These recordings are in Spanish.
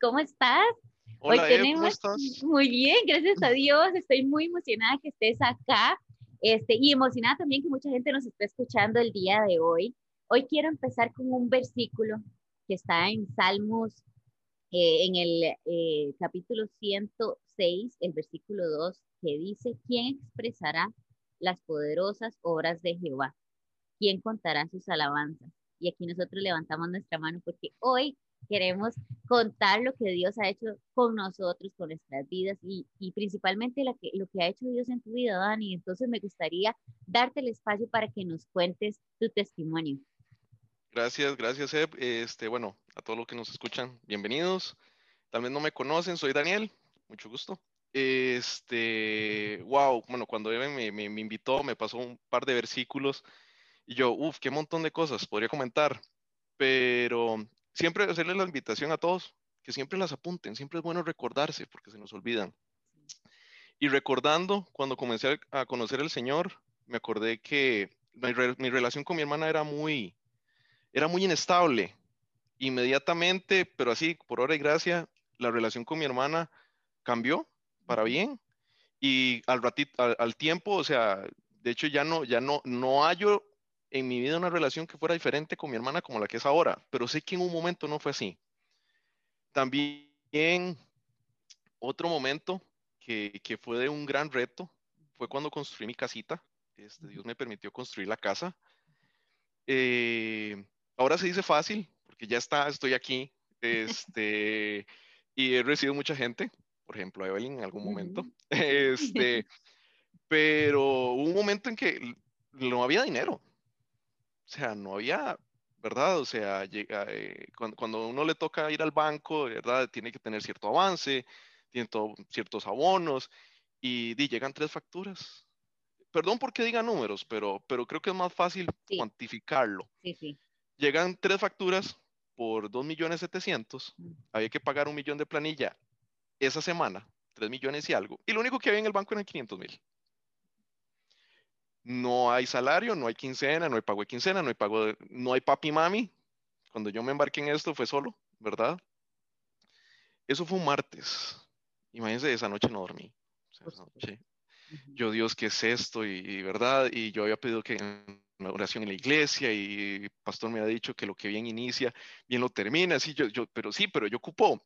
¿cómo estás? Hola, Hoy ¿cómo estás? Muy bien, gracias a Dios. Estoy muy emocionada que estés acá este, y emocionada también que mucha gente nos esté escuchando el día de hoy. Hoy quiero empezar con un versículo que está en Salmos, eh, en el eh, capítulo 106, el versículo 2, que dice, ¿quién expresará las poderosas obras de Jehová? ¿Quién contará sus alabanzas? Y aquí nosotros levantamos nuestra mano porque hoy queremos contar lo que Dios ha hecho con nosotros, con nuestras vidas y, principalmente lo que, lo que ha hecho Dios en tu vida, Dani. Entonces me gustaría darte el espacio para que nos cuentes tu testimonio. Gracias, gracias, Eb. Este, bueno, a todos los que nos escuchan, bienvenidos. Tal vez no me conocen, soy Daniel, mucho gusto. Este, wow, bueno, cuando Eve me, me, me invitó, me pasó un par de versículos y yo, uff, qué montón de cosas podría comentar, pero siempre hacerle la invitación a todos que siempre las apunten, siempre es bueno recordarse porque se nos olvidan. Y recordando, cuando comencé a conocer al Señor, me acordé que mi, relación con mi hermana era muy, era muy inestable. Inmediatamente, pero así, por hora y gracia, la relación con mi hermana cambió para bien. Y al ratito, al, tiempo, o sea, de hecho ya no, ya no, no hallo en mi vida una relación que fuera diferente con mi hermana como la que es ahora, pero sé que en un momento no fue así. También otro momento que, que fue de un gran reto fue cuando construí mi casita. Este, Dios me permitió construir la casa. Eh, ahora se dice fácil, porque ya está, estoy aquí. Este, y he recibido mucha gente, por ejemplo, a Evelyn en algún momento. Este, pero hubo un momento en que no había dinero. O sea, no había, ¿verdad? O sea, llega, eh, cuando, uno le toca ir al banco, ¿verdad? Tiene que tener cierto avance, tiene ciertos abonos y, llegan tres facturas. Perdón porque diga números, pero, pero creo que es más fácil cuantificarlo. Sí, sí. Llegan tres facturas por 2 millones 700, mm. había que pagar un millón de planilla esa semana, 3 millones y algo, y lo único que había en el banco eran 500 mil no hay salario, no hay quincena, no hay pago de quincena, no hay pago de, no hay papi mami. Cuando yo me embarqué en esto fue solo, ¿verdad? Eso fue un martes. Imagínense, esa noche no dormí. Yo, Dios, ¿qué es esto? Y, verdad, y yo había pedido que una oración en la iglesia y el pastor me ha dicho que lo que bien inicia, bien lo termina. Así yo, yo, pero sí, pero yo ocupo,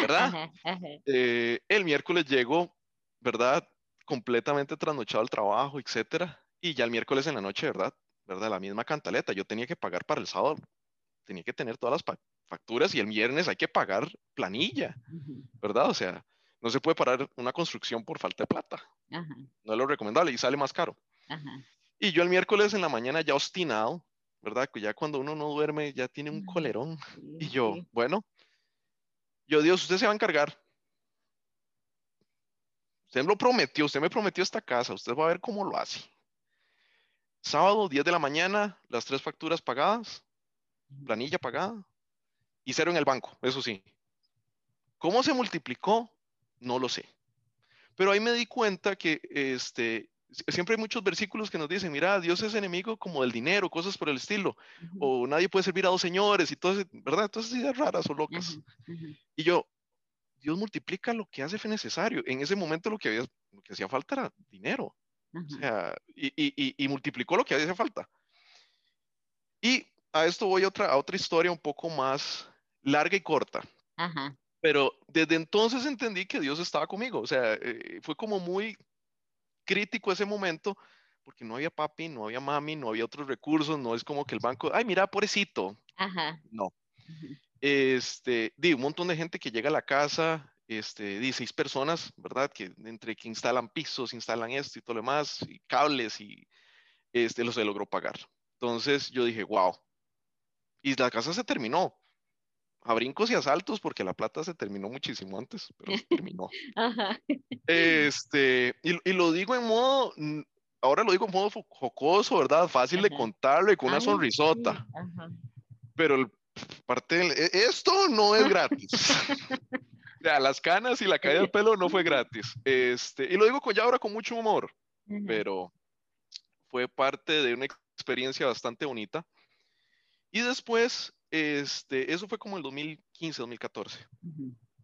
¿verdad? Eh, el miércoles llego, ¿verdad? Completamente trasnochado al trabajo, etcétera, y ya el miércoles en la noche, ¿verdad? ¿verdad? La misma cantaleta, yo tenía que pagar para el sábado, tenía que tener todas las facturas y el viernes hay que pagar planilla, ¿verdad? O sea, no se puede parar una construcción por falta de plata. No es lo recomendable y sale más caro. Y yo el miércoles en la mañana ya obstinado, ¿verdad? Ya cuando uno no duerme ya tiene un colerón. Y yo, bueno, yo Dios, usted se va a encargar. Usted lo prometió, usted me prometió esta casa, usted va a ver cómo lo hace. Sábado, 10 de la mañana, las tres facturas pagadas, planilla pagada y cero en el banco, eso sí. ¿Cómo se multiplicó? No lo sé. Pero ahí me di cuenta que este, siempre hay muchos versículos que nos dicen, mira, Dios es enemigo como del dinero, cosas por el estilo, o nadie puede servir a dos señores y todo, ¿verdad? Todas esas ideas raras o locas. Y yo, Dios multiplica lo que hace necesario. En ese momento lo que, había, lo que hacía falta era dinero. O sea, y, y, y, multiplicó lo que hacía falta. Y a esto voy a otra, a otra historia un poco más larga y corta. Pero desde entonces entendí que Dios estaba conmigo. O sea, eh, fue como muy crítico ese momento porque no había papi, no había mami, no había otros recursos, no es como que el banco, ay, mira, pobrecito. Ajá. No. Este, di, un montón de gente que llega a la casa, este, di, seis personas, ¿verdad? Que entre que instalan pisos, instalan esto y todo lo demás, y cables, y este, lo se logró pagar. Entonces yo dije, wow. Y la casa se terminó. A brincos y asaltos, porque la plata se terminó muchísimo antes, pero se terminó. Este, y, lo digo en modo, ahora lo digo en modo jocoso, ¿verdad? Fácil de contarlo y con una sonrisota. Pero el parte e, esto no es gratis. ya, las canas y la caída del pelo no fue gratis. Este, y lo digo con, ya ahora con mucho humor, pero fue parte de una experiencia bastante bonita. Y después, este, eso fue como el 2015, 2014.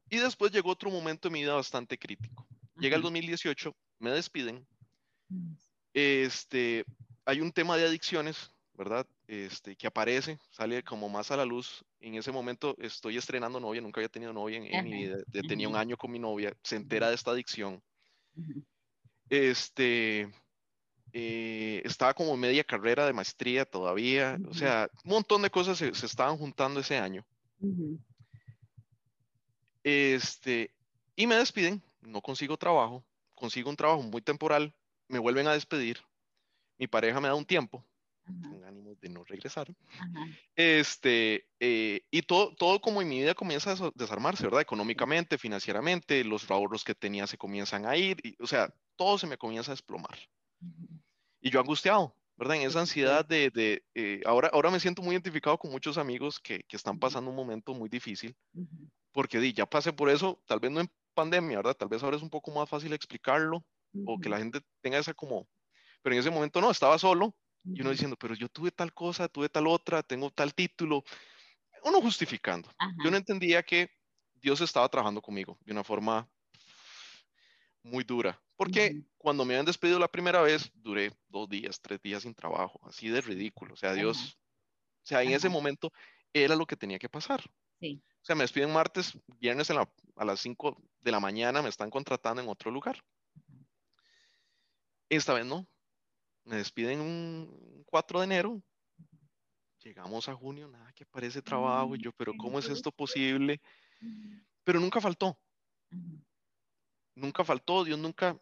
Y después llegó otro momento en mi vida bastante crítico. Llega el 2018, me despiden. Este, hay un tema de adicciones, ¿verdad? Este, que aparece, sale como más a la luz. En ese momento estoy estrenando novia, nunca había tenido novia en, mi vida. Tenía un año con mi novia, se entera de esta adicción. Este, eh, estaba como media carrera de maestría todavía, o sea, un montón de cosas se, estaban juntando ese año. Este, y me despiden, no consigo trabajo, consigo un trabajo muy temporal, me vuelven a despedir, mi pareja me da un tiempo, con ánimo de no regresar, este, eh, y todo, todo como en mi vida comienza a desarmarse, ¿verdad? Económicamente, financieramente, los ahorros que tenía se comienzan a ir, o sea, todo se me comienza a desplomar. Y yo angustiado, ¿verdad? En esa ansiedad de, de eh, ahora, ahora me siento muy identificado con muchos amigos que, que están pasando un momento muy difícil, porque di, ya pasé por eso, tal vez no en pandemia, ¿verdad? Tal vez ahora es un poco más fácil explicarlo o que la gente tenga esa como, pero en ese momento no, estaba solo y uno diciendo, pero yo tuve tal cosa, tuve tal otra, tengo tal título, uno justificando. Yo no entendía que Dios estaba trabajando conmigo de una forma muy dura. Porque cuando me habían despedido la primera vez, duré dos días, tres días sin trabajo, así de ridículo. O sea, Dios, o sea, en ese momento era lo que tenía que pasar. Sí. O sea, me despiden martes, viernes a las 5 de la mañana me están contratando en otro lugar. Esta vez no. Me despiden un 4 de enero. Llegamos a junio, nada que parece trabajo. Y yo, pero ¿cómo es esto posible? Pero nunca faltó. Nunca faltó. Dios nunca,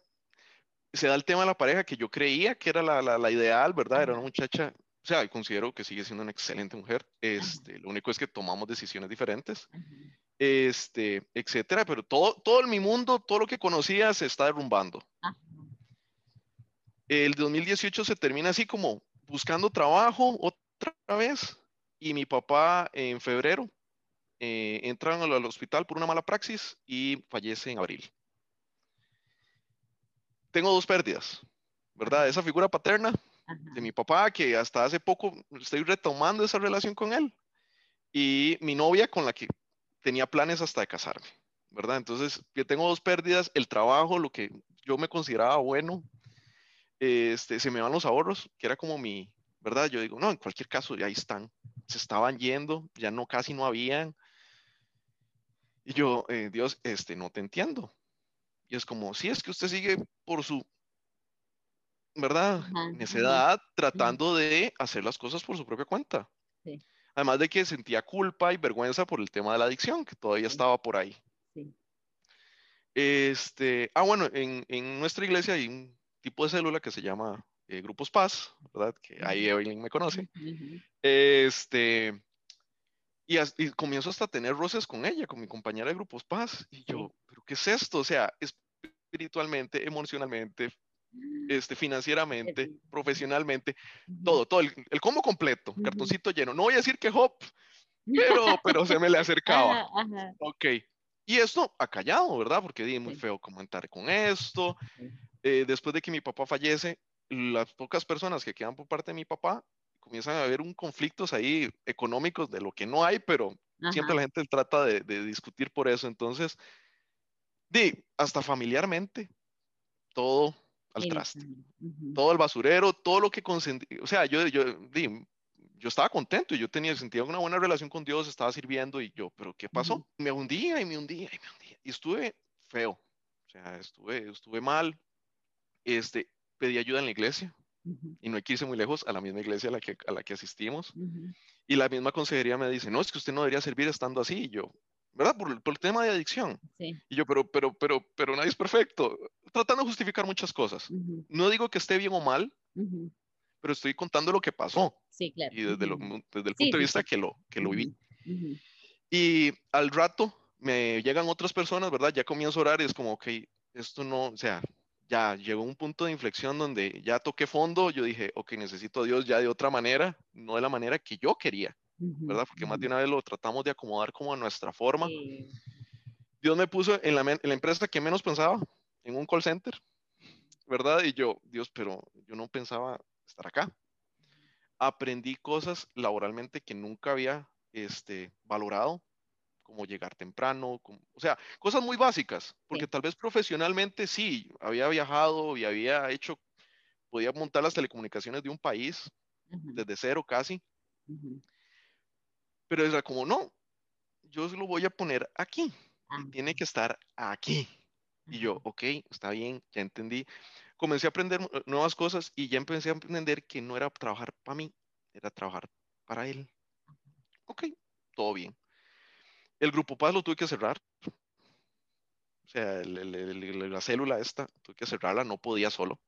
se da el tema de la pareja que yo creía que era la, la, ideal, ¿verdad? Era una muchacha, o sea, considero que sigue siendo una excelente mujer. Este, lo único es que tomamos decisiones diferentes, este, etcétera. Pero todo, todo mi mundo, todo lo que conocía se está derrumbando. El 2018 se termina así como buscando trabajo otra vez y mi papá en febrero eh, entra al hospital por una mala praxis y fallece en abril tengo dos pérdidas, ¿verdad? Esa figura paterna de mi papá, que hasta hace poco estoy retomando esa relación con él, y mi novia con la que tenía planes hasta de casarme, ¿verdad? Entonces, yo tengo dos pérdidas, el trabajo, lo que yo me consideraba bueno, este, se me van los ahorros, que era como mi, ¿verdad? Yo digo, no, en cualquier caso, ya ahí están, se estaban yendo, ya no, casi no habían. Y yo, eh, Dios, este, no te entiendo. Y es como, si es que usted sigue por su, ¿verdad? Necedad tratando de hacer las cosas por su propia cuenta. Además de que sentía culpa y vergüenza por el tema de la adicción, que todavía estaba por ahí. Este, ah, bueno, en, en, nuestra iglesia hay un tipo de célula que se llama eh, Grupos Paz, ¿verdad? Que ahí Evelyn me conoce. Este, y, y, comienzo hasta a tener roces con ella, con mi compañera de Grupos Paz. Y yo, ¿pero qué es esto? O sea, espiritualmente, emocionalmente, este, financieramente, profesionalmente, todo, todo, el, el combo completo, cartoncito lleno. No voy a decir que hop, pero, pero se me le acercaba. Ok. Y esto ha callado, ¿verdad? Porque di muy feo comentar con esto. Eh, después de que mi papá fallece, las pocas personas que quedan por parte de mi papá comienzan a haber un conflictos ahí económicos de lo que no hay, pero siempre la gente trata de, de, discutir por eso. Entonces, di, hasta familiarmente, todo al traste, todo el basurero, todo lo que consentí, o sea, yo, yo, di, yo estaba contento y yo tenía sentido una buena relación con Dios, estaba sirviendo y yo, pero ¿qué pasó? Me hundía y me hundía y me hundía. Y estuve feo, o sea, estuve, estuve mal, este, pedí ayuda en la iglesia y no hay que irse muy lejos a la misma iglesia a la que, a la que asistimos y la misma consejería me dice, no, es que usted no debería servir estando así y yo, ¿verdad? Por, el tema de adicción. Y yo, pero, pero, pero, pero nadie es perfecto. Tratando de justificar muchas cosas. No digo que esté bien o mal, pero estoy contando lo que pasó. Sí, claro. Y desde, lo, desde el punto de vista que lo, que lo viví. Y al rato me llegan otras personas, ¿verdad? Ya comienzo a orar y es como, ok, esto no, o sea, ya llegó un punto de inflexión donde ya toqué fondo, yo dije, ok, necesito a Dios ya de otra manera, no de la manera que yo quería. ¿verdad? Porque más de una vez lo tratamos de acomodar como a nuestra forma. Dios me puso en la, en la, empresa que menos pensaba, en un call center, ¿verdad? Y yo, Dios, pero yo no pensaba estar acá. Aprendí cosas laboralmente que nunca había este, valorado, como llegar temprano, o sea, cosas muy básicas, porque tal vez profesionalmente sí, había viajado y había hecho, podía montar las telecomunicaciones de un país desde cero casi, pero era como, no, yo lo voy a poner aquí, ah. tiene que estar aquí. Y yo, ok, está bien, ya entendí. Comencé a aprender nuevas cosas y ya empecé a entender que no era trabajar para mí, era trabajar para él. Ok, todo bien. El grupo Paz lo tuve que cerrar. O sea, la célula esta, tuve que cerrarla, no podía solo.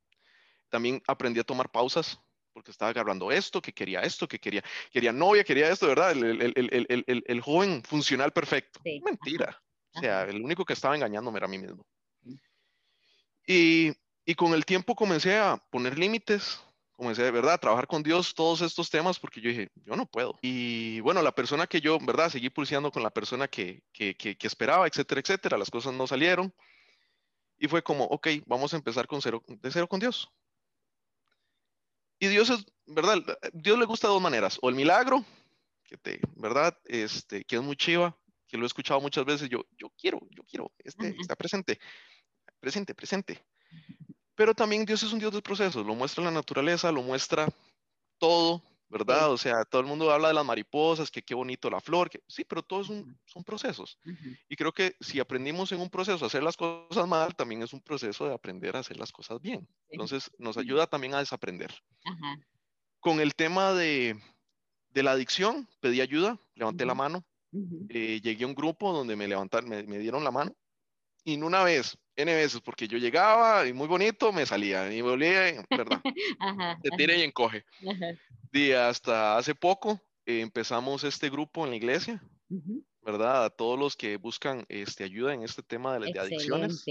También aprendí a tomar pausas, porque estaba agarrando esto, que quería esto, que quería, quería novia, quería esto, ¿verdad? El, joven funcional perfecto. Mentira. O sea, el único que estaba engañándome era a mí mismo. Y, y con el tiempo comencé a poner límites, comencé de verdad a trabajar con Dios todos estos temas porque yo dije, yo no puedo. Y bueno, la persona que yo, verdad, seguí pulseando con la persona que, que, que, esperaba, etcétera, etcétera, las cosas no salieron. Y fue como, ok, vamos a empezar con cero, de cero con Dios. Y Dios es, ¿verdad? Dios le gusta de dos maneras, o el milagro, que te, ¿verdad? Este, que es muy chiva, que lo he escuchado muchas veces, yo, yo quiero, yo quiero, este, está presente, presente, presente. Pero también Dios es un Dios de procesos, lo muestra la naturaleza, lo muestra todo, ¿verdad? O sea, todo el mundo habla de las mariposas, que qué bonito la flor, que sí, pero todos son procesos. Y creo que si aprendimos en un proceso a hacer las cosas mal, también es un proceso de aprender a hacer las cosas bien. Entonces, nos ayuda también a desaprender. Con el tema de, de, la adicción, pedí ayuda, levanté la mano, eh, llegué a un grupo donde me levantaron, me, me dieron la mano y no una vez, N veces, porque yo llegaba y muy bonito me salía y volvía, ¿verdad? Te tira y encoge. Y hasta hace poco eh, empezamos este grupo en la iglesia, ¿verdad? A todos los que buscan este, ayuda en este tema de, de adicciones.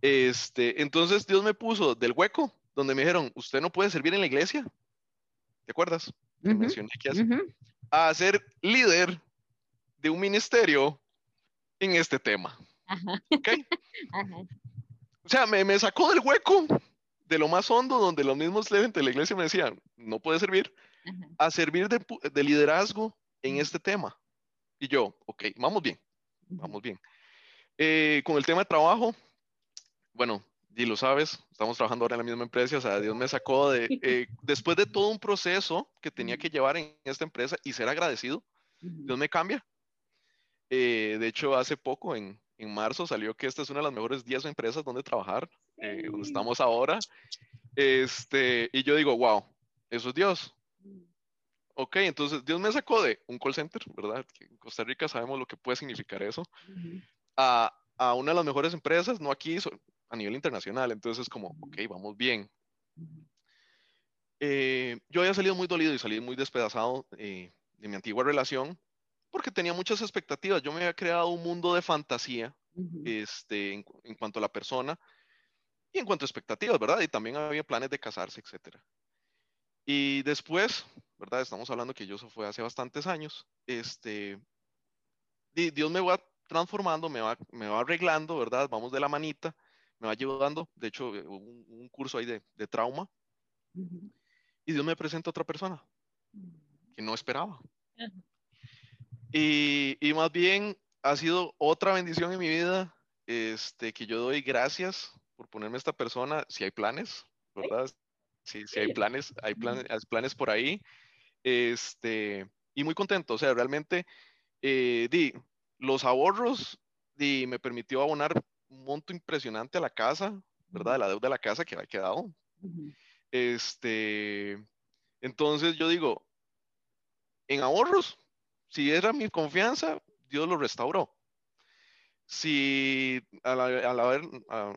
Este, entonces Dios me puso del hueco donde me dijeron, usted no puede servir en la iglesia. ¿Te acuerdas? mencioné que hace. A ser líder de un ministerio en este tema. O sea, me, sacó del hueco de lo más hondo, donde los mismos de la iglesia me decían, no puede servir, a servir de, liderazgo en este tema. Y yo, ok, vamos bien, vamos bien. Eh, con el tema de trabajo, bueno, y lo sabes, estamos trabajando ahora en la misma empresa, o sea, Dios me sacó de, eh, después de todo un proceso que tenía que llevar en esta empresa y ser agradecido, Dios me cambia. Eh, de hecho, hace poco, en, en marzo salió que esta es una de las mejores 10 empresas donde trabajar, eh, donde estamos ahora. Este, y yo digo, wow, eso es Dios. Ok, entonces Dios me sacó de un call center, ¿verdad? Que en Costa Rica sabemos lo que puede significar eso, a, a, una de las mejores empresas, no aquí, a nivel internacional. Entonces es como, ok, vamos bien. Eh, yo había salido muy dolido y salí muy despedazado eh, de mi antigua relación porque tenía muchas expectativas. Yo me había creado un mundo de fantasía este, en, cuanto a la persona y en cuanto a expectativas, ¿verdad? Y también había planes de casarse, etc. Y después, ¿verdad? Estamos hablando que yo eso fue hace bastantes años. Este, Dios me va transformando, me va, me va arreglando, ¿verdad? Vamos de la manita, me va ayudando. De hecho, un, un curso ahí de, de trauma. Y Dios me presenta a otra persona que no esperaba. Y, y, más bien ha sido otra bendición en mi vida, este, que yo doy gracias por ponerme esta persona, si hay planes, ¿verdad? Si, si hay planes, hay planes, hay planes por ahí. Este, y muy contento, o sea, realmente, eh, di, los ahorros di, me permitió abonar un monto impresionante a la casa, ¿verdad? La deuda de la casa que había quedado. Este, entonces yo digo, en ahorros, si era mi confianza, Dios lo restauró. Si a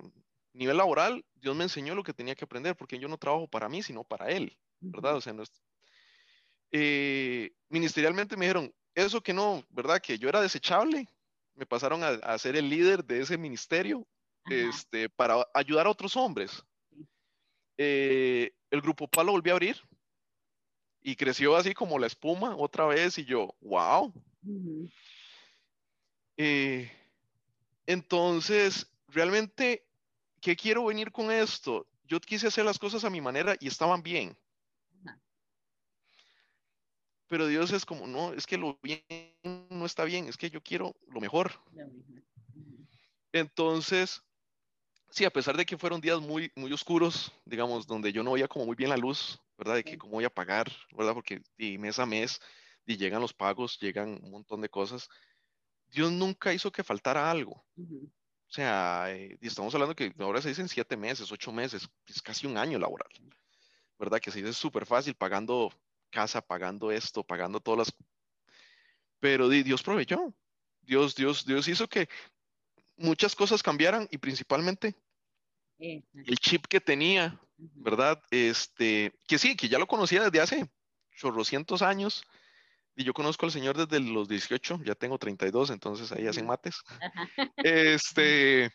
nivel laboral, Dios me enseñó lo que tenía que aprender, porque yo no trabajo para mí, sino para Él, ¿verdad? O sea, eh, ministerialmente me dijeron, eso que no, ¿verdad? Que yo era desechable, me pasaron a, ser el líder de ese ministerio este, para ayudar a otros hombres. Eh, el grupo Palo volvió a abrir, y creció así como la espuma otra vez y yo, wow. Eh, entonces, realmente, ¿qué quiero venir con esto? Yo quise hacer las cosas a mi manera y estaban bien. pero Dios es como, no, es que lo bien no está bien, es que yo quiero lo mejor. Entonces, sí, a pesar de que fueron días muy, muy oscuros, digamos, donde yo no veía como muy bien la luz, ¿verdad? De que cómo voy a pagar, ¿verdad? Porque y mes a mes y llegan los pagos, llegan un montón de cosas. Dios nunca hizo que faltara algo. O sea, eh, estamos hablando que ahora se dicen siete meses, ocho meses, es casi un año laboral, ¿verdad? Que se dice súper fácil pagando casa, pagando esto, pagando todas las... Pero Dios proveyó. Dios, Dios, Dios hizo que muchas cosas cambiaran y principalmente el chip que tenía, ¿verdad? Este, que sí, que ya lo conocía desde hace chorrocientos años. Y yo conozco al Señor desde los 18, ya tengo 32, entonces ahí hacen mates. Este,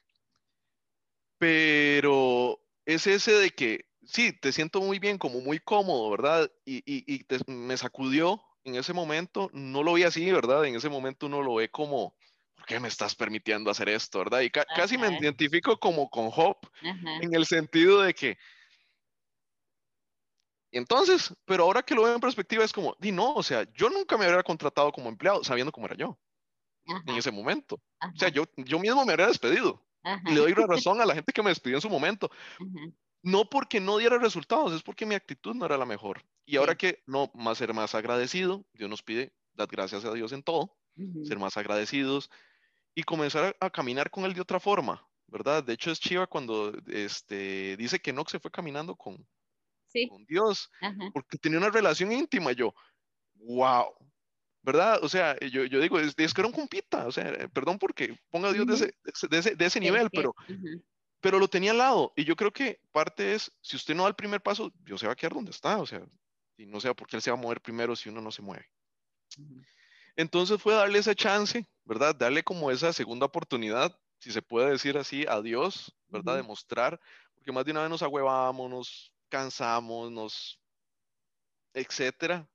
pero es ese de que sí, te siento muy bien, como muy cómodo, ¿verdad? Y, y, me sacudió en ese momento, no lo vi así, ¿verdad? En ese momento uno lo ve como, ¿por qué me estás permitiendo hacer esto, verdad? Y casi me identifico como con Job, en el sentido de que, entonces, pero ahora que lo veo en perspectiva es como, di no, o sea, yo nunca me habría contratado como empleado sabiendo cómo era yo en ese momento. O sea, yo, yo mismo me habría despedido. Y le doy la razón a la gente que me despidió en su momento no porque no diera resultados, es porque mi actitud no era la mejor. Y ahora que no, más ser más agradecido, Dios nos pide dar gracias a Dios en todo, ser más agradecidos y comenzar a, caminar con Él de otra forma, ¿verdad? De hecho es chiva cuando este, dice que no se fue caminando con, con Dios, porque tenía una relación íntima. Yo, wow, ¿verdad? O sea, yo, yo digo, es, que era un compita, o sea, perdón porque ponga a Dios de, ese, de, ese, de ese, nivel, pero pero lo tenía al lado. Y yo creo que parte es, si usted no da el primer paso, Dios se va a quedar donde está. O sea, y no sé por qué él se va a mover primero si uno no se mueve. Entonces fue darle esa chance, ¿verdad? Darle como esa segunda oportunidad, si se puede decir así, a Dios, ¿verdad? Demostrar, porque más de una vez nos agüevamos, nos cansamos, nos, etcétera.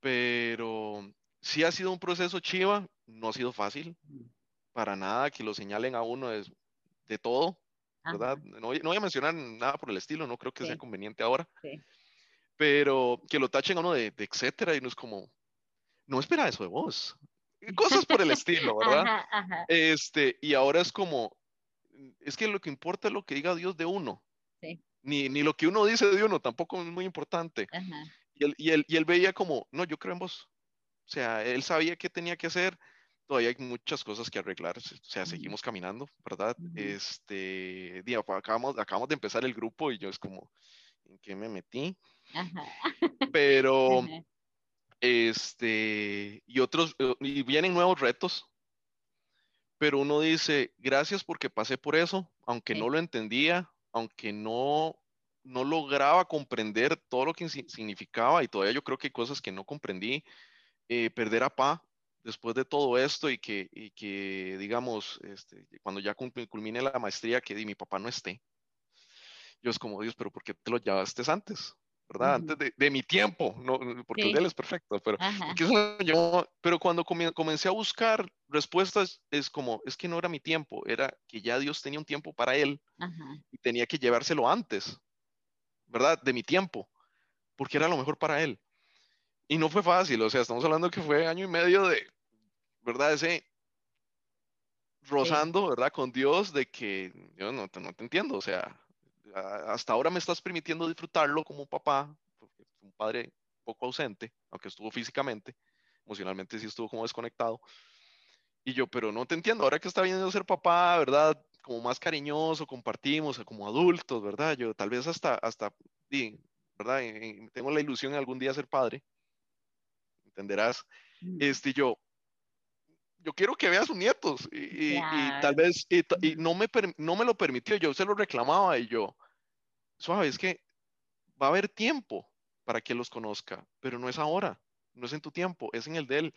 Pero sí ha sido un proceso chiva, no ha sido fácil, para nada que lo señalen a uno es, de todo, ¿verdad? No, voy a mencionar nada por el estilo, no creo que sea conveniente ahora. Pero que lo tachen a uno de, etcétera y no es como, no espera eso de vos. Cosas por el estilo, ¿verdad? Este, y ahora es como, es que lo que importa es lo que diga Dios de uno. Ni, ni lo que uno dice de uno tampoco es muy importante. Y él, y, él, y él veía como, no, yo creo en vos. O sea, él sabía qué tenía que hacer, todavía hay muchas cosas que arreglar, o sea, seguimos caminando, ¿verdad? Este, día, acabamos, acabamos de empezar el grupo y yo es como, ¿en qué me metí? Pero, este, y otros, eh, y vienen nuevos retos, pero uno dice, gracias porque pasé por eso, aunque no lo entendía, aunque no, no lograba comprender todo lo que significaba y todavía yo creo que hay cosas que no comprendí, eh, perder a Pa, después de todo esto y que, y que digamos, este, cuando ya culmine la maestría, que mi papá no esté. Yo es como, Dios, pero ¿por qué te lo llevaste antes? ¿Verdad? Antes de, de, mi tiempo, no, porque él es perfecto, pero, pero cuando comencé a buscar respuestas, es como, es que no era mi tiempo, era que ya Dios tenía un tiempo para él y tenía que llevárselo antes, ¿verdad? De mi tiempo, porque era lo mejor para él. Y no fue fácil, o sea, estamos hablando que fue año y medio de, ¿verdad? Ese rozando, ¿verdad? Con Dios de que yo no te, no te entiendo, o sea, hasta ahora me estás permitiendo disfrutarlo como papá, porque un padre poco ausente, aunque estuvo físicamente, emocionalmente sí estuvo como desconectado. Y yo, pero no te entiendo, ahora que está viendo ser papá, ¿verdad? Como más cariñoso, compartimos, como adultos, ¿verdad? Yo tal vez hasta, hasta, ¿verdad? Tengo la ilusión de algún día ser padre, entenderás. Mm. Este, yo, yo quiero que vea a sus nietos y, tal vez y, no, me, no me lo permitió, yo se lo reclamaba y yo, suave, es que va a haber tiempo para que los conozca, pero no es ahora, no es en tu tiempo, es en el de él.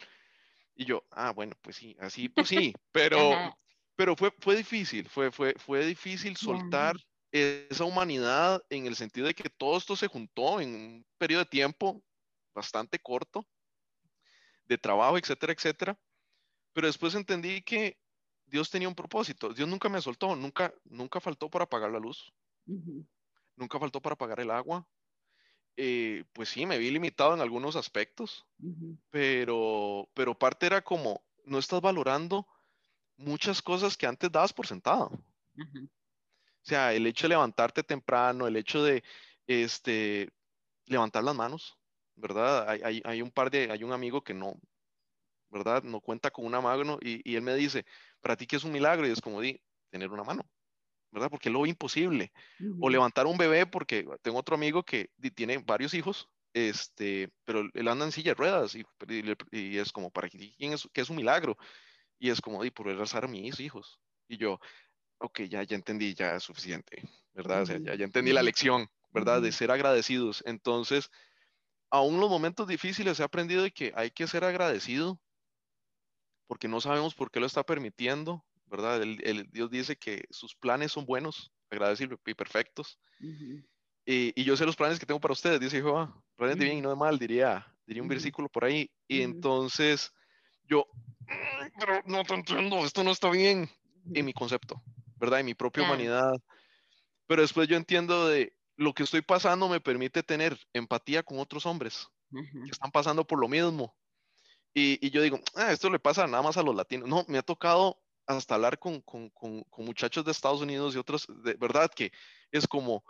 Y yo, ah, bueno, pues sí, así, pues sí, pero, pero fue, fue difícil, fue, fue, fue difícil soltar esa humanidad en el sentido de que todo esto se juntó en un periodo de tiempo bastante corto de trabajo, etcétera, etcétera pero después entendí que Dios tenía un propósito. Dios nunca me soltó, nunca, nunca faltó para pagar la luz, nunca faltó para pagar el agua. eh, pues sí, me vi limitado en algunos aspectos, pero, pero parte era como, no estás valorando muchas cosas que antes dabas por sentado. O sea, el hecho de levantarte temprano, el hecho de este, levantar las manos, ¿verdad? Hay, hay, un par de, hay un amigo que no, ¿verdad? No cuenta con una mano y, y él me dice, para ti que es un milagro y es como di, tener una mano. ¿Verdad? Porque es lo imposible. O levantar un bebé, porque tengo otro amigo que tiene varios hijos, este, pero él anda en silla de ruedas y, y, es como, ¿para quién es, que es un milagro? Y es como, y por rezar a mis hijos. Y yo, ok, ya, ya entendí, ya es suficiente, ¿verdad? O sea, ya, ya entendí la lección, ¿verdad? De ser agradecidos. Entonces, aún los momentos difíciles he aprendido de que hay que ser agradecido porque no sabemos por qué lo está permitiendo, ¿verdad? El, Dios dice que sus planes son buenos, agradecibles y perfectos. y, yo sé los planes que tengo para ustedes, dice Jehová, planes de bien y no de mal, diría, diría un versículo por ahí. Y entonces yo, pero no te entiendo, esto no está bien en mi concepto, ¿verdad? En mi propia humanidad. Pero después yo entiendo de lo que estoy pasando me permite tener empatía con otros hombres que están pasando por lo mismo. Y, y yo digo, ah, esto le pasa nada más a los latinos. No, me ha tocado hasta hablar con, con, con, muchachos de Estados Unidos y otros, de verdad que es como,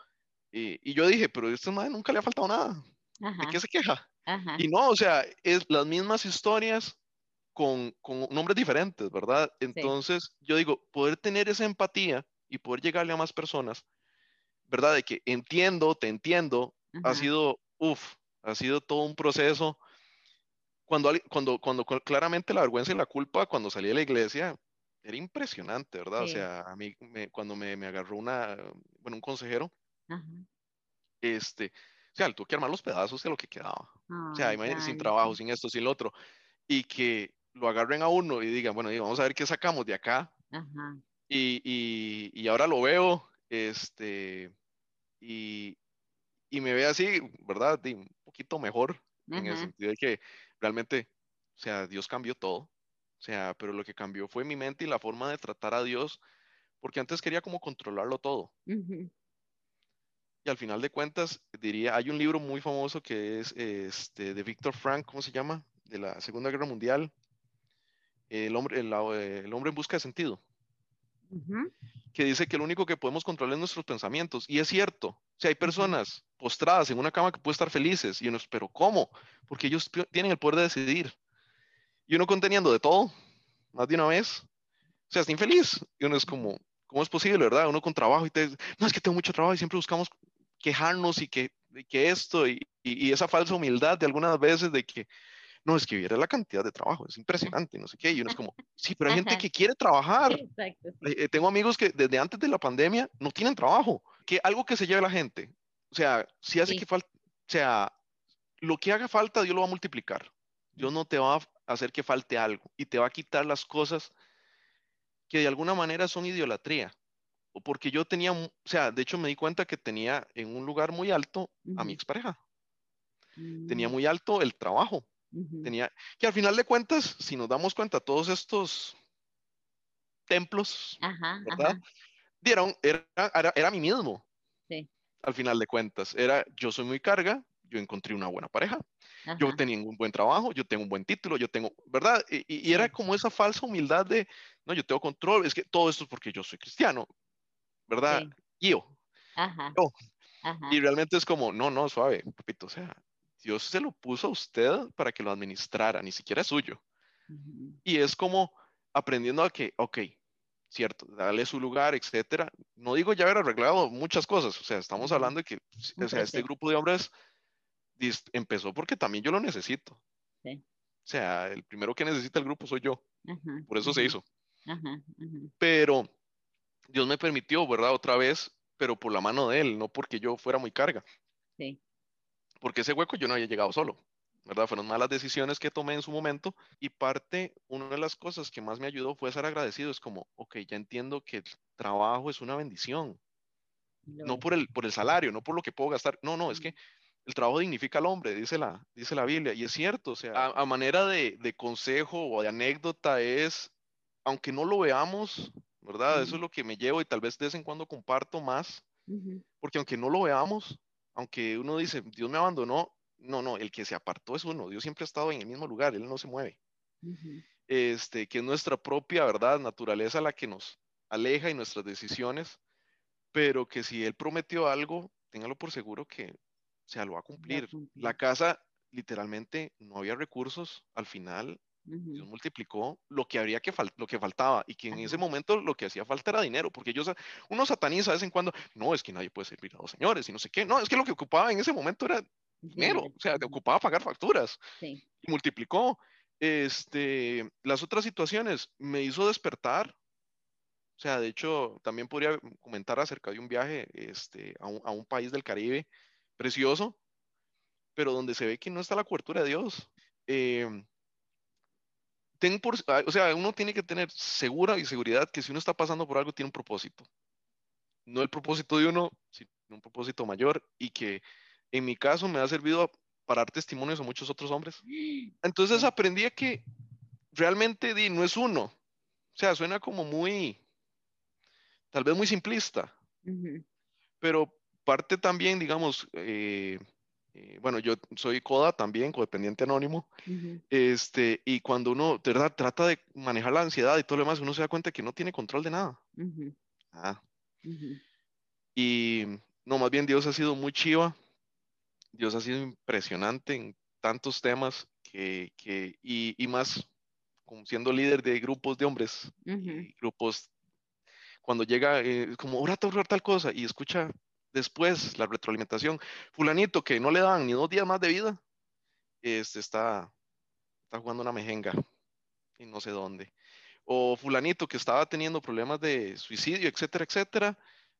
eh, y yo dije, pero a este madre nunca le ha faltado nada. ¿De qué se queja? Y no, o sea, es las mismas historias con, con nombres diferentes, ¿verdad? Entonces, yo digo, poder tener esa empatía y poder llegarle a más personas, ¿verdad? De que entiendo, te entiendo, ha sido, uff, ha sido todo un proceso. Cuando, cuando, cuando claramente la vergüenza y la culpa, cuando salí de la iglesia, era impresionante, ¿verdad? O sea, a mí cuando me, me, agarró una, bueno, un consejero, este, o sea, tuvo que armar los pedazos de lo que quedaba. o sea, imagínate, sin trabajo, sin esto, sin lo otro. Y que lo agarren a uno y digan, bueno, vamos a ver qué sacamos de acá. Y, y, y, ahora lo veo, este, y, y me ve así, ¿verdad? un poquito mejor, en el sentido de que realmente, o sea, Dios cambió todo. O sea, pero lo que cambió fue mi mente y la forma de tratar a Dios, porque antes quería como controlarlo todo. Y al final de cuentas, diría, hay un libro muy famoso que es este, de Víctor Frank, ¿cómo se llama? De la Segunda Guerra Mundial. El hombre, el, el hombre en busca de sentido. Que dice que lo único que podemos controlar es nuestros pensamientos. Y es cierto. O sea, hay personas postradas en una cama que pueden estar felices. Y uno, pero ¿cómo? Porque ellos tienen el poder de decidir y uno conteniendo de todo, más de una vez, o sea, está infeliz. Y uno es como, ¿cómo es posible, verdad? Uno con trabajo y te, no, es que tengo mucho trabajo y siempre buscamos quejarnos y que, que esto y, y, esa falsa humildad de algunas veces de que, no, es que viera la cantidad de trabajo, es impresionante, no sé qué. Y uno es como, sí, pero hay gente que quiere trabajar. Exacto, eh, eh, tengo amigos que desde antes de la pandemia no tienen trabajo. Que algo que se lleve la gente, o sea, si hace que falta, o sea, lo que haga falta, Dios lo va a multiplicar. Dios no te va a hacer que falte algo y te va a quitar las cosas que de alguna manera son idolatría. O porque yo tenía, o sea, de hecho me di cuenta que tenía en un lugar muy alto a mi expareja. Tenía mm. muy alto el trabajo. Tenía, que al final de cuentas, si nos damos cuenta, todos estos templos, ¿verdad? Dieron, era, era, era mí mismo. Sí. Al final de cuentas, era yo soy muy carga, yo encontré una buena pareja, yo tenía un buen trabajo, yo tengo un buen título, yo tengo, ¿verdad? Y, era como esa falsa humildad de, no, yo tengo control, es que todo esto es porque yo soy cristiano, ¿verdad? Yo. Ajá. Y realmente es como, no, no, suave, papito, o sea, Dios se lo puso a usted para que lo administrara, ni siquiera es suyo. Y es como aprendiendo a que, ok, cierto, darle su lugar, etcétera. No digo ya haber arreglado muchas cosas, o sea, estamos hablando de que, o sea, este grupo de hombres empezó porque también yo lo necesito. O sea, el primero que necesita el grupo soy yo. Por eso se hizo. pero Dios me permitió, ¿verdad? Otra vez, pero por la mano de Él, no porque yo fuera muy carga. Sí. Porque ese hueco yo no había llegado solo. ¿verdad? Fueron malas decisiones que tomé en su momento y parte, una de las cosas que más me ayudó fue ser agradecido. Es como, ok, ya entiendo que el trabajo es una bendición. No por el, por el salario, no por lo que puedo gastar. No, no, es que el trabajo dignifica al hombre, dice la, dice la Biblia, y es cierto, o sea, a, manera de, consejo o de anécdota es, aunque no lo veamos, ¿verdad? Eso es lo que me llevo y tal vez de vez en cuando comparto más, porque aunque no lo veamos, aunque uno dice, Dios me abandonó, no, no, el que se apartó es uno. Dios siempre ha estado en el mismo lugar, Él no se mueve. este, que es nuestra propia, ¿verdad? Naturaleza la que nos aleja y nuestras decisiones, pero que si Él prometió algo, téngalo por seguro que se lo va a cumplir. La casa, literalmente, no había recursos. Al final, Dios multiplicó lo que habría que lo que faltaba y que en ese momento lo que hacía falta era dinero, porque ellos, uno sataniza de vez en cuando, no, es que nadie puede servir a dos señores y no sé qué, no, es que lo que ocupaba en ese momento era dinero, o sea, te ocupaba pagar facturas. Y multiplicó. Este, las otras situaciones me hizo despertar, o sea, de hecho, también podría comentar acerca de un viaje este, a, un, a un país del Caribe precioso, pero donde se ve que no está la cobertura de Dios. Eh, por, ah, o sea, uno tiene que tener segura y seguridad que si uno está pasando por algo tiene un propósito. No el propósito de uno, sino un propósito mayor y que en mi caso me ha servido para dar testimonios a muchos otros hombres. Entonces aprendí a que realmente di, no es uno. O sea, suena como muy, tal vez muy simplista, pero parte también, digamos, eh, eh, bueno, yo soy CODA también, codependiente anónimo, este, y cuando uno verdad trata de manejar la ansiedad y todo lo demás, uno se da cuenta que no tiene control de nada. Ah. Y no, más bien Dios ha sido muy chiva, Dios ha sido impresionante en tantos temas que, que y, y, más como siendo líder de grupos de hombres, grupos, cuando llega, eh, como, ora tal cosa, y escucha después la retroalimentación. Fulanito que no le dan ni dos días más de vida, este está, está jugando una mejenga y no sé dónde. O fulanito que estaba teniendo problemas de suicidio, etcétera, etcétera.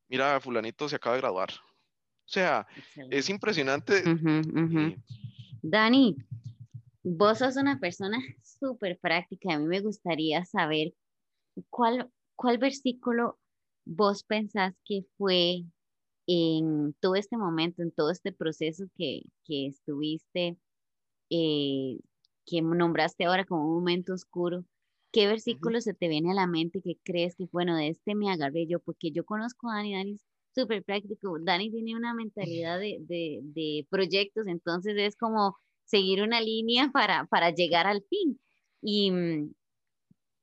Mira, fulanito se acaba de graduar. O sea, es impresionante. Dani, vos sos una persona súper práctica. A mí me gustaría saber cuál, cuál versículo vos pensás que fue en todo este momento, en todo este proceso que, que estuviste, eh, que nombraste ahora como un momento oscuro, ¿qué versículo se te viene a la mente que crees que, bueno, de este me agarré yo? Porque yo conozco a Dani, Dani es súper práctico, Dani tiene una mentalidad de, de, de, proyectos, entonces es como seguir una línea para, para llegar al fin. Y mm,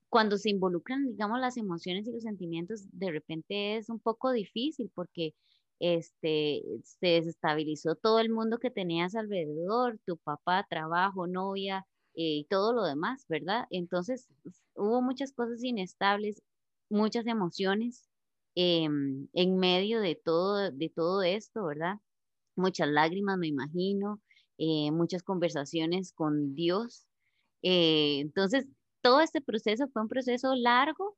cuando se involucran, digamos, las emociones y los sentimientos, de repente es un poco difícil porque este, se desestabilizó todo el mundo que tenías alrededor, tu papá, trabajo, novia eh, y todo lo demás, ¿verdad? Entonces hubo muchas cosas inestables, muchas emociones em, en medio de todo, de todo esto, ¿verdad? Muchas lágrimas, me imagino, eh, muchas conversaciones con Dios. Eh, entonces, todo este proceso fue un proceso largo,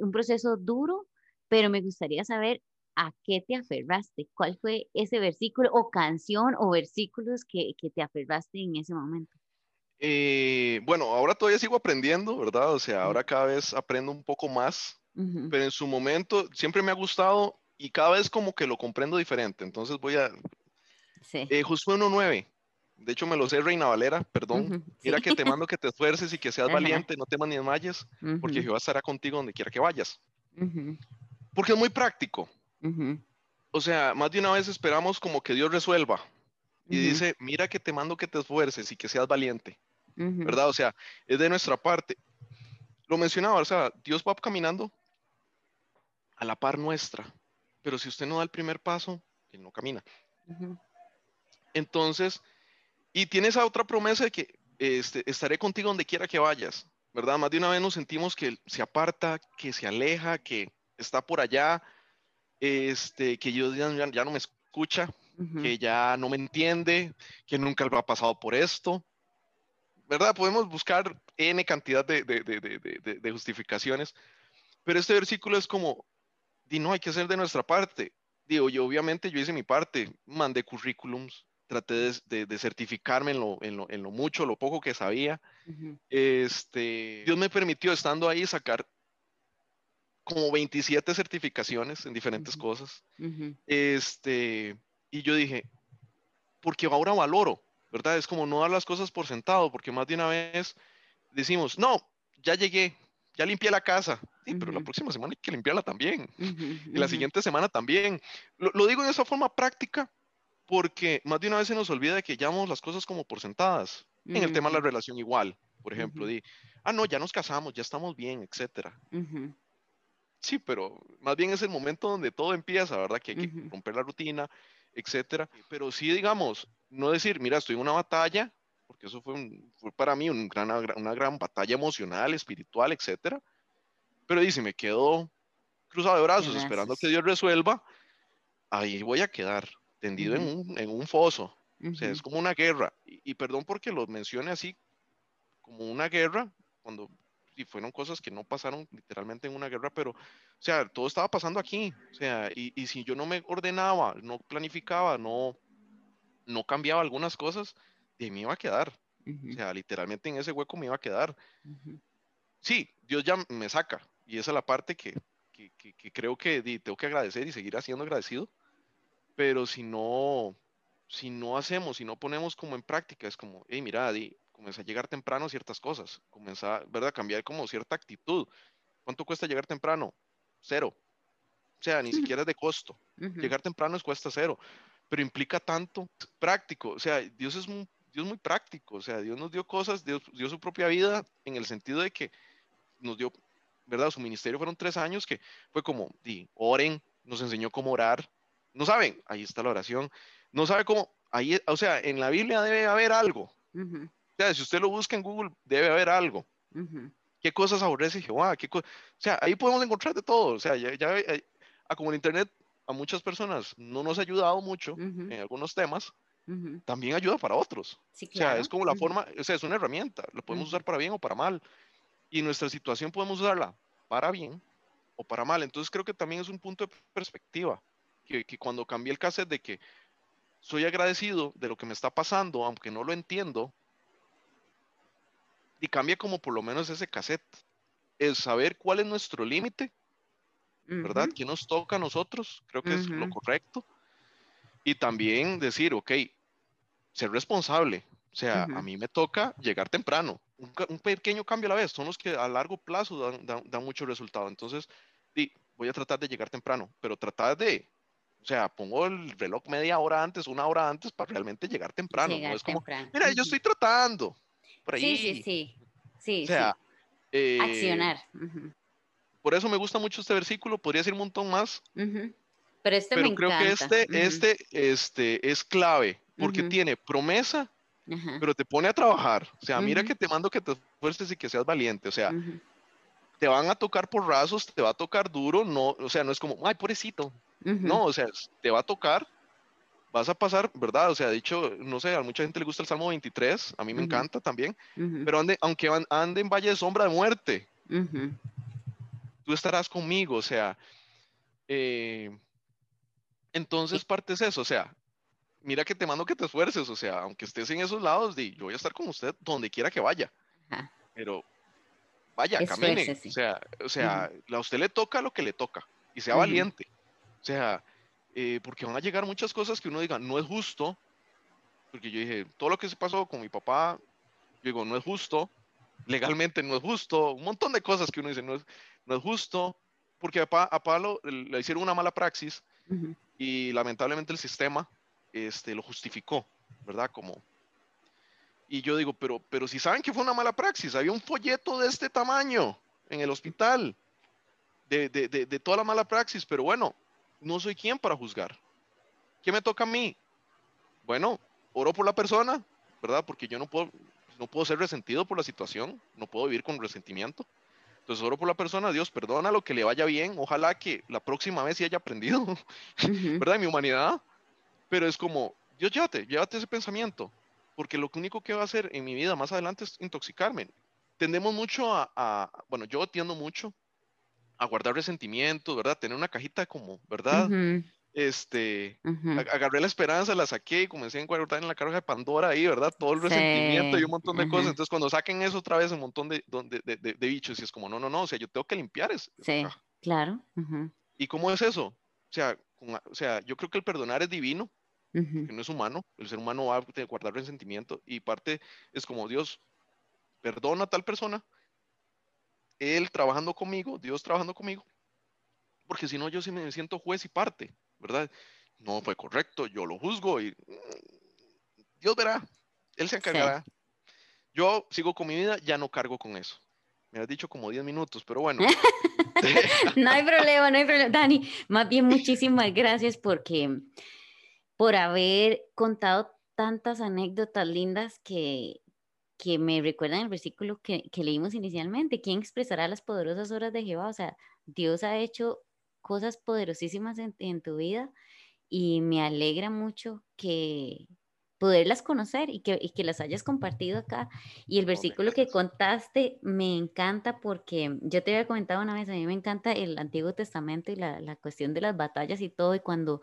un proceso duro, pero me gustaría saber ¿a qué te aferraste? ¿Cuál fue ese versículo o canción o versículos que, que te aferraste en ese momento? Eh, bueno, ahora todavía sigo aprendiendo, ¿verdad? O sea, ahora cada vez aprendo un poco más, pero en su momento siempre me ha gustado y cada vez como que lo comprendo diferente. Entonces voy a... Sí. Eh, Josué 1.9. De hecho, me lo sé, Reina Valera, perdón. Mira que te mando que te esfuerces y que seas valiente, no temas ni desmayes, porque Jehová estará contigo donde quiera que vayas. Porque es muy práctico. O sea, más de una vez esperamos como que Dios resuelva. Y dice, mira que te mando que te esfuerces y que seas valiente. ¿Verdad? O sea, es de nuestra parte. Lo mencionaba, o sea, Dios va caminando a la par nuestra. Pero si usted no da el primer paso, Él no camina. Entonces, y tiene esa otra promesa de que este, estaré contigo donde quiera que vayas. ¿Verdad? Más de una vez nos sentimos que se aparta, que se aleja, que está por allá, este, que yo ya, ya no me escucha, que ya no me entiende, que nunca lo ha pasado por esto. ¿Verdad? Podemos buscar N cantidad de, de, de, de justificaciones, pero este versículo es como, di, no, hay que hacer de nuestra parte. Digo, yo obviamente yo hice mi parte, mandé currículums, traté de, certificarme en lo, en, lo, en lo, mucho, lo poco que sabía. este, Dios me permitió, estando ahí, sacar como 27 certificaciones en diferentes cosas. Este, y yo dije, porque ahora valoro, ¿verdad? Es como no dar las cosas por sentado, porque más de una vez decimos, no, ya llegué, ya limpié la casa, sí, pero la próxima semana hay que limpiarla también, y la siguiente semana también. Lo, lo, digo de esa forma práctica, porque más de una vez se nos olvida de que llamamos las cosas como por sentadas. En el tema de la relación igual, por ejemplo, di, ah, no, ya nos casamos, ya estamos bien, etcétera. Sí, pero más bien es el momento donde todo empieza, ¿verdad? Que hay que romper la rutina, etcétera. Pero sí, digamos, no decir, mira, estoy en una batalla, porque eso fue, fue para mí un gran, una gran batalla emocional, espiritual, etcétera. Pero dice, me quedo cruzado de brazos, esperando que Dios resuelva, ahí voy a quedar tendido en, un, en, un, foso. O sea, es como una guerra. Y, perdón porque lo mencione así, como una guerra, cuando y fueron cosas que no pasaron literalmente en una guerra, pero, o sea, todo estaba pasando aquí. O sea, y, y si yo no me ordenaba, no planificaba, no, no cambiaba algunas cosas, de mí iba a quedar. O sea, literalmente en ese hueco me iba a quedar. Sí, Dios ya me saca. Y esa es la parte que, que, que, creo que tengo que agradecer y seguir siendo agradecido. Pero si no, si no hacemos, si no ponemos como en práctica, es como, hey, mira, di, comienza a llegar temprano ciertas cosas, comienza, ¿verdad? Cambiar como cierta actitud. ¿Cuánto cuesta llegar temprano? Cero. O sea, ni siquiera es de costo. Llegar temprano es cuesta cero, pero implica tanto práctico. O sea, Dios es muy, Dios muy práctico. O sea, Dios nos dio cosas, Dios dio su propia vida en el sentido de que nos dio, ¿verdad? Su ministerio fueron tres años que fue como, di, oren, nos enseñó cómo orar. No saben, ahí está la oración. No sabe cómo, ahí, o sea, en la Biblia debe haber algo. O sea, si usted lo busca en Google, debe haber algo. ¿Qué cosas aborrece Jehová? ¿Qué o sea, ahí podemos encontrar de todo. O sea, ya, ya eh, a como el Internet a muchas personas no nos ha ayudado mucho en algunos temas, también ayuda para otros. O sea, es como la forma, o sea, es una herramienta, la podemos usar para bien o para mal. Y nuestra situación podemos usarla para bien o para mal. Entonces creo que también es un punto de perspectiva, que, que cuando cambié el cassette de que soy agradecido de lo que me está pasando, aunque no lo entiendo, y cambia como por lo menos ese cassette. El saber cuál es nuestro límite, ¿verdad? ¿Qué nos toca a nosotros? Creo que es lo correcto. Y también decir, ok, ser responsable. O sea, a mí me toca llegar temprano. Un, pequeño cambio a la vez son los que a largo plazo dan, mucho resultado. Entonces, di, voy a tratar de llegar temprano, pero tratar de, o sea, pongo el reloj media hora antes, una hora antes para realmente llegar temprano. es como, mira, yo estoy tratando, Sí, sí, sí. sí o sea, eh, Accionar. Por eso me gusta mucho este versículo, podría ser un montón más. Pero este me creo que este, este, este es clave, porque tiene promesa, pero te pone a trabajar. O sea, mira que te mando que te esfuerces y que seas valiente. O sea, te van a tocar por rasos, te va a tocar duro, no, o sea, no es como, ay, pobrecito. No, o sea, te va a tocar, vas a pasar, ¿verdad? O sea, dicho, no sé, a mucha gente le gusta el Salmo 23, a mí me encanta también, pero ande, aunque ande en valle de sombra de muerte, tú estarás conmigo, o sea, eh, entonces parte es eso, o sea, mira que te mando que te esfuerces, o sea, aunque estés en esos lados, yo voy a estar con usted donde quiera que vaya, pero vaya, camine, o sea, o sea, a usted le toca lo que le toca y sea valiente, o sea, eh, porque van a llegar muchas cosas que uno diga, no es justo, porque yo dije, todo lo que se pasó con mi papá, yo digo, no es justo, legalmente no es justo, un montón de cosas que uno dice, no es, no es justo, porque a, a Pablo le hicieron una mala praxis y lamentablemente el sistema este, lo justificó, ¿verdad? Como, y yo digo, pero, pero si saben que fue una mala praxis, había un folleto de este tamaño en el hospital de, de, de, de toda la mala praxis, pero bueno, no soy quien para juzgar. ¿Qué me toca a mí? Bueno, oro por la persona, ¿verdad? Porque yo no puedo, no puedo ser resentido por la situación, no puedo vivir con resentimiento. Entonces oro por la persona, Dios, perdona lo que le vaya bien, ojalá que la próxima vez sí haya aprendido, ¿verdad? En mi humanidad. Pero es como, Dios, llévate, llévate ese pensamiento, porque lo único que va a hacer en mi vida más adelante es intoxicarme. Tendemos mucho a, a bueno, yo tiendo mucho a guardar resentimientos, ¿verdad? Tener una cajita como, ¿verdad? Este, agarré la esperanza, la saqué y comencé a guardar en la caja de Pandora ahí, ¿verdad? Todo el resentimiento y un montón de cosas. Entonces, cuando saquen eso otra vez, un montón de, de, de, bichos, y es como, no, no, no, o sea, yo tengo que limpiar eso. Sí, claro. ¿Y cómo es eso? O sea, o sea, yo creo que el perdonar es divino, que no es humano. El ser humano va a guardar resentimiento y parte es como Dios perdona a tal persona él trabajando conmigo, Dios trabajando conmigo, porque si no yo sí me siento juez y parte, ¿verdad? no fue correcto, yo lo juzgo y mm, Dios verá, Él se encargará. Yo sigo con mi vida, ya no cargo con eso. Me has dicho como 10 minutos, pero bueno. no hay problema, no hay problema. Dani, más bien muchísimas gracias porque por haber contado tantas anécdotas lindas que, que me recuerdan el versículo que, que, leímos inicialmente. ¿Quién expresará las poderosas obras de Jehová? O sea, Dios ha hecho cosas poderosísimas en, en tu vida y me alegra mucho que poderlas conocer y que, y que las hayas compartido acá. Y el versículo que contaste me encanta porque yo te había comentado una vez, a mí me encanta el Antiguo Testamento y la, la cuestión de las batallas y todo, y cuando,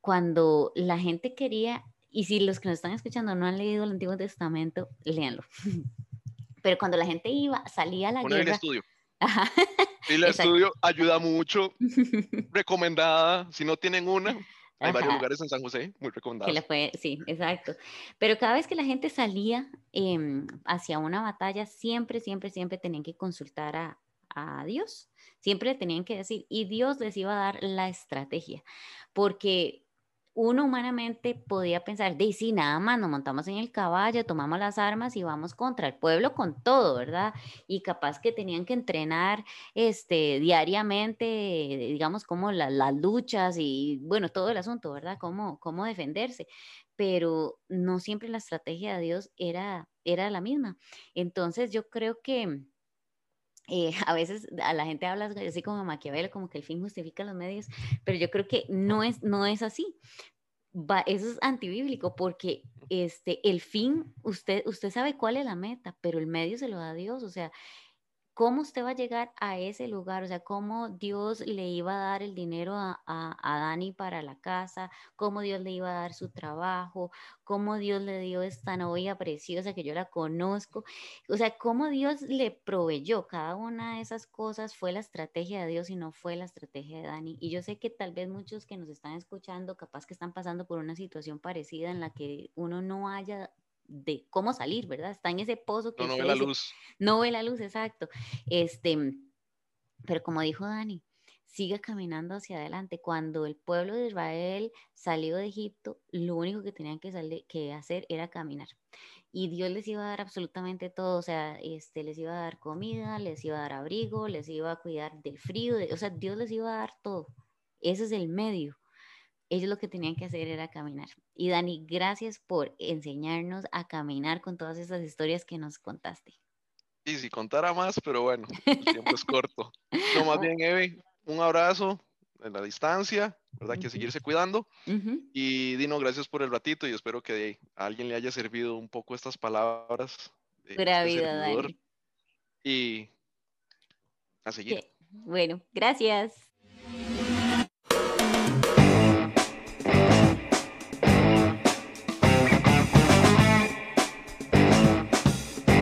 cuando la gente quería y si los que nos están escuchando no han leído el Antiguo Testamento, léanlo. Pero cuando la gente iba, salía a la guerra. el estudio. el estudio ayuda mucho. Recomendada. Si no tienen una, hay varios lugares en San José muy recomendados. sí, exacto. Pero cada vez que la gente salía em, hacia una batalla, siempre, siempre, siempre tenían que consultar a, a Dios. Siempre le tenían que decir, y Dios les iba a dar la estrategia. Porque uno humanamente podía pensar, de sí, nada más nos montamos en el caballo, tomamos las armas y vamos contra el pueblo con todo, ¿verdad? Y capaz que tenían que entrenar este, diariamente, digamos, como las luchas y, bueno, todo el asunto, ¿verdad? Cómo, cómo defenderse. Pero no siempre la estrategia de Dios era, era la misma. Entonces yo creo que... Eh, a veces a la gente habla así como Maquiavelo, como que el fin justifica los medios, pero yo creo que no es, no es así. eso es antibíblico porque este, el fin, usted, usted sabe cuál es la meta, pero el medio se lo da Dios. O sea, cómo usted va a llegar a ese lugar, o sea, cómo Dios le iba a dar el dinero a, Dani para la casa, cómo Dios le iba a dar su trabajo, cómo Dios le dio esta novia preciosa que yo la conozco, o sea, cómo Dios le proveyó cada una de esas cosas fue la estrategia de Dios y no fue la estrategia de Dani. Y yo sé que tal vez muchos que nos están escuchando, capaz que están pasando por una situación parecida en la que uno no haya de cómo salir, ¿verdad? Está en ese pozo que... No, ve la luz. No ve la luz, exacto. Este, pero como dijo Dani, sigue caminando hacia adelante. Cuando el pueblo de Israel salió de Egipto, lo único que tenían que, que hacer era caminar. Y Dios les iba a dar absolutamente todo, o sea, este, les iba a dar comida, les iba a dar abrigo, les iba a cuidar del frío, o sea, Dios les iba a dar todo. Ese es el medio ellos lo que tenían que hacer era caminar. Y Dani, gracias por enseñarnos a caminar con todas esas historias que nos contaste. Y si contara más, pero bueno, el tiempo es corto. No, más bien, Eve, un abrazo en la distancia, ¿verdad? Que seguirse cuidando. Y Dino, gracias por el ratito y espero que a alguien le haya servido un poco estas palabras. Pura este vida, Dani. Y a seguir. Bueno, gracias.